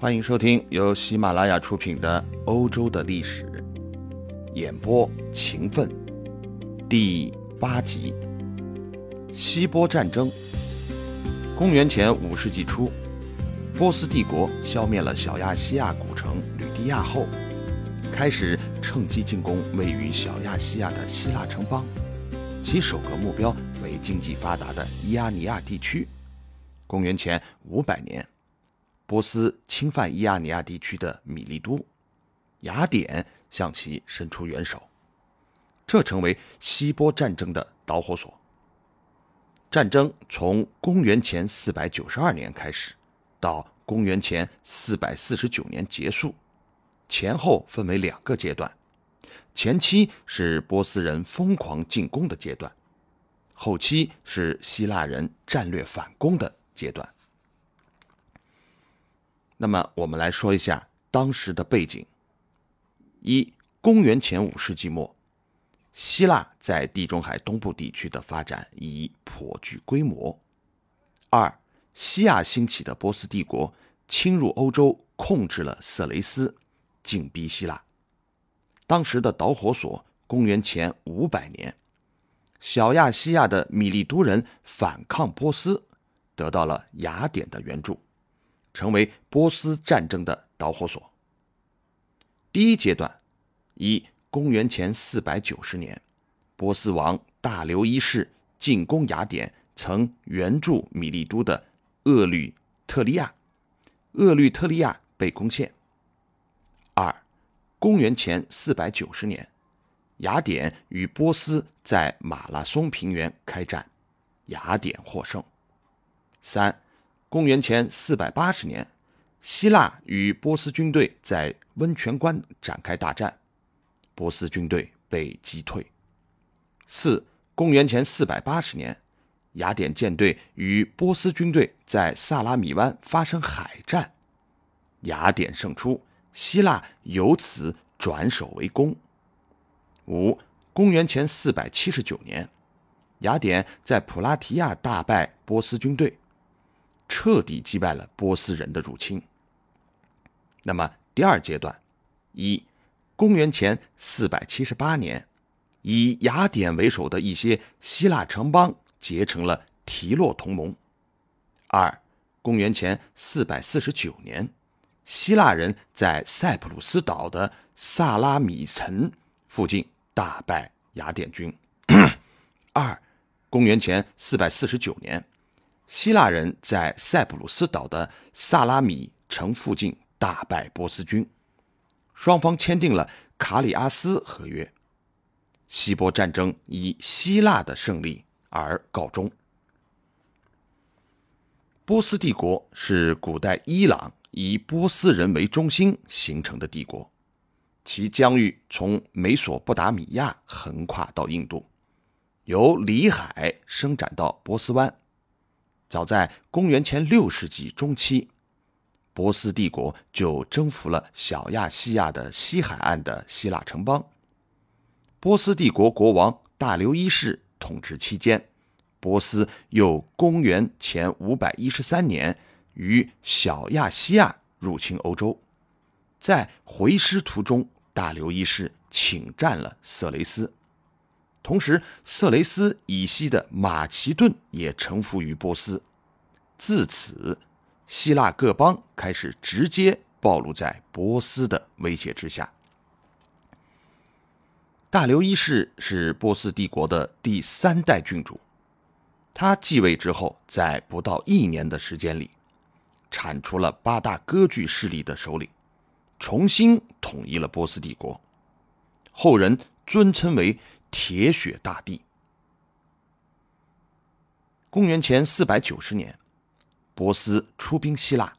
欢迎收听由喜马拉雅出品的《欧洲的历史》，演播勤奋，第八集：希波战争。公元前五世纪初，波斯帝国消灭了小亚细亚古城吕地亚后，开始趁机进攻位于小亚细亚的希腊城邦，其首个目标为经济发达的伊阿尼亚地区。公元前五百年。波斯侵犯伊亚尼亚地区的米利都，雅典向其伸出援手，这成为希波战争的导火索。战争从公元前四百九十二年开始，到公元前四百四十九年结束，前后分为两个阶段。前期是波斯人疯狂进攻的阶段，后期是希腊人战略反攻的阶段。那么，我们来说一下当时的背景：一、公元前五世纪末，希腊在地中海东部地区的发展已颇具规模；二、西亚兴起的波斯帝国侵入欧洲，控制了色雷斯，紧逼希腊。当时的导火索：公元前五百年，小亚细亚的米利都人反抗波斯，得到了雅典的援助。成为波斯战争的导火索。第一阶段，以公元前四百九十年，波斯王大流一世进攻雅典，曾援助米利都的厄律特利亚，厄律特利亚被攻陷。二，公元前四百九十年，雅典与波斯在马拉松平原开战，雅典获胜。三。公元前四百八十年，希腊与波斯军队在温泉关展开大战，波斯军队被击退。四，公元前四百八十年，雅典舰队与波斯军队在萨拉米湾发生海战，雅典胜出，希腊由此转守为攻。五，公元前四百七十九年，雅典在普拉提亚大败波斯军队。彻底击败了波斯人的入侵。那么，第二阶段，一，公元前四百七十八年，以雅典为首的一些希腊城邦结成了提洛同盟。二，公元前四百四十九年，希腊人在塞浦路斯岛的萨拉米岑附近大败雅典军。二，公元前四百四十九年。希腊人在塞浦路斯岛的萨拉米城附近大败波斯军，双方签订了卡里阿斯合约。希波战争以希腊的胜利而告终。波斯帝国是古代伊朗以波斯人为中心形成的帝国，其疆域从美索不达米亚横跨到印度，由里海伸展到波斯湾。早在公元前六世纪中期，波斯帝国就征服了小亚细亚的西海岸的希腊城邦。波斯帝国国王大流一世统治期间，波斯又公元前五百一十三年于小亚细亚入侵欧洲。在回师途中，大流一世侵占了色雷斯。同时，色雷斯以西的马其顿也臣服于波斯。自此，希腊各邦开始直接暴露在波斯的威胁之下。大流一世是波斯帝国的第三代君主，他继位之后，在不到一年的时间里，铲除了八大割据势力的首领，重新统一了波斯帝国。后人尊称为。铁血大帝。公元前四百九十年，波斯出兵希腊，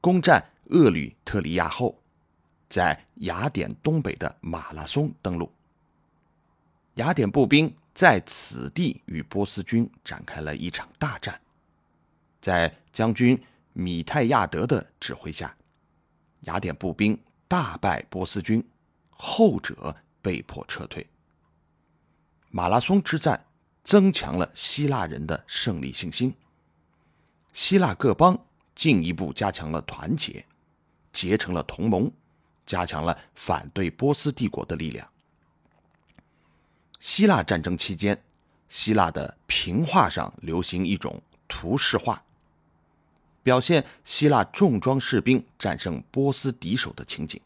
攻占厄吕特里亚后，在雅典东北的马拉松登陆。雅典步兵在此地与波斯军展开了一场大战，在将军米泰亚德的指挥下，雅典步兵大败波斯军，后者被迫撤退。马拉松之战增强了希腊人的胜利信心。希腊各邦进一步加强了团结，结成了同盟，加强了反对波斯帝国的力量。希腊战争期间，希腊的平画上流行一种图示画，表现希腊重装士兵战胜波斯敌手的情景。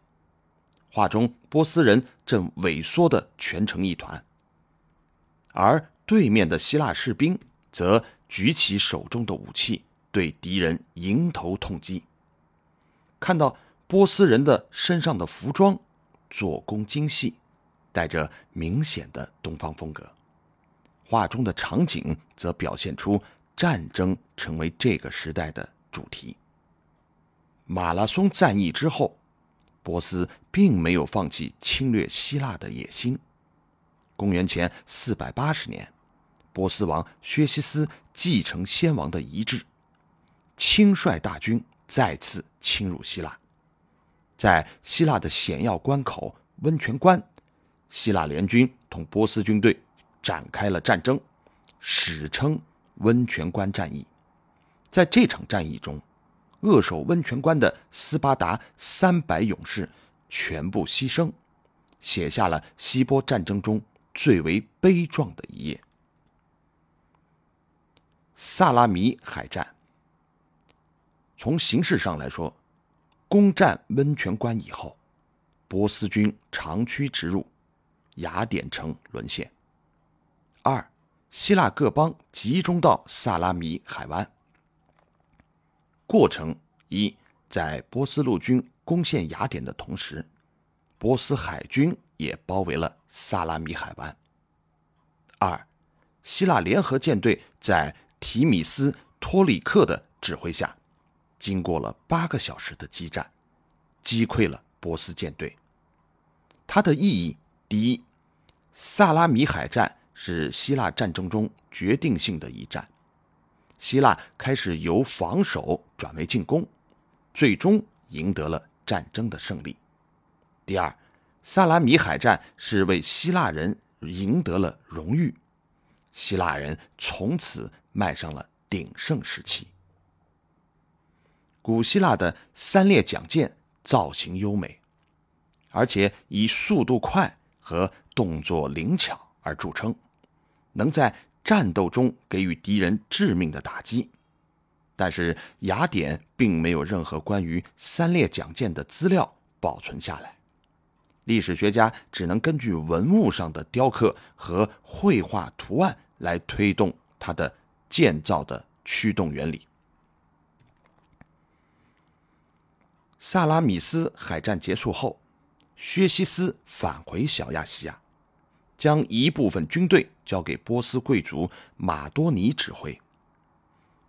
画中波斯人正萎缩的蜷成一团，而对面的希腊士兵则举起手中的武器。对敌人迎头痛击。看到波斯人的身上的服装做工精细，带着明显的东方风格。画中的场景则表现出战争成为这个时代的主题。马拉松战役之后，波斯并没有放弃侵略希腊的野心。公元前四百八十年，波斯王薛西斯继承先王的遗志。亲率大军再次侵入希腊，在希腊的险要关口温泉关，希腊联军同波斯军队展开了战争，史称温泉关战役。在这场战役中，扼守温泉关的斯巴达三百勇士全部牺牲，写下了希波战争中最为悲壮的一页——萨拉米海战。从形式上来说，攻占温泉关以后，波斯军长驱直入，雅典城沦陷。二，希腊各邦集中到萨拉米海湾。过程一，在波斯陆军攻陷雅典的同时，波斯海军也包围了萨拉米海湾。二，希腊联合舰队在提米斯托里克的指挥下。经过了八个小时的激战，击溃了波斯舰队。它的意义，第一，萨拉米海战是希腊战争中决定性的一战，希腊开始由防守转为进攻，最终赢得了战争的胜利。第二，萨拉米海战是为希腊人赢得了荣誉，希腊人从此迈上了鼎盛时期。古希腊的三列桨舰造型优美，而且以速度快和动作灵巧而著称，能在战斗中给予敌人致命的打击。但是雅典并没有任何关于三列桨舰的资料保存下来，历史学家只能根据文物上的雕刻和绘画图案来推动它的建造的驱动原理。萨拉米斯海战结束后，薛西斯返回小亚细亚，将一部分军队交给波斯贵族马多尼指挥。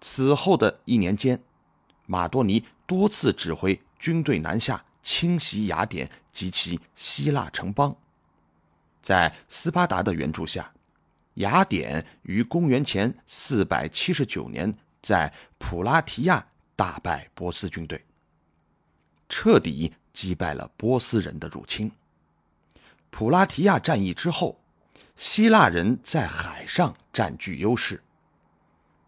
此后的一年间，马多尼多次指挥军队南下侵袭雅典及其希腊城邦。在斯巴达的援助下，雅典于公元前479年在普拉提亚大败波斯军队。彻底击败了波斯人的入侵。普拉提亚战役之后，希腊人在海上占据优势，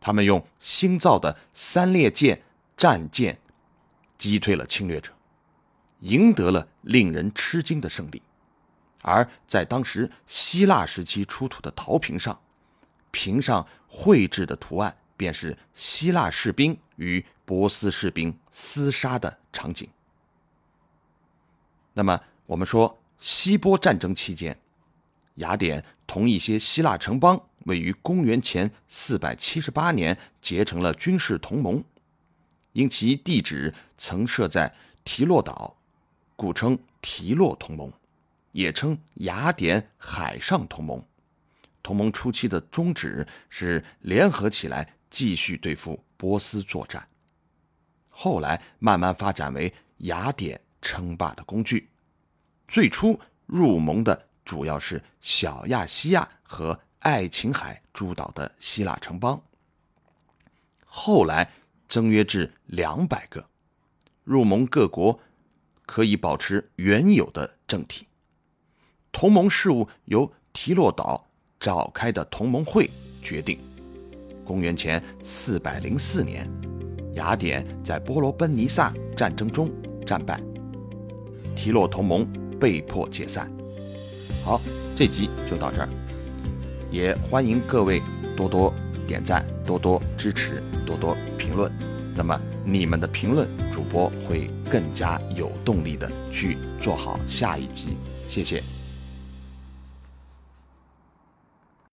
他们用新造的三列舰战舰击退了侵略者，赢得了令人吃惊的胜利。而在当时希腊时期出土的陶瓶上，瓶上绘制的图案便是希腊士兵与波斯士兵厮杀的场景。那么，我们说，希波战争期间，雅典同一些希腊城邦位于公元前478年结成了军事同盟，因其地址曾设在提洛岛，故称提洛同盟，也称雅典海上同盟。同盟初期的宗旨是联合起来继续对付波斯作战，后来慢慢发展为雅典。称霸的工具，最初入盟的主要是小亚细亚和爱琴海诸岛的希腊城邦，后来增约至两百个。入盟各国可以保持原有的政体，同盟事务由提洛岛召开的同盟会决定。公元前四百零四年，雅典在波罗奔尼撒战争中战败，提洛同盟被迫解散。好，这集就到这儿，也欢迎各位多多点赞、多多支持、多多评论。那么你们的评论，主播会更加有动力的去做好下一集。谢谢。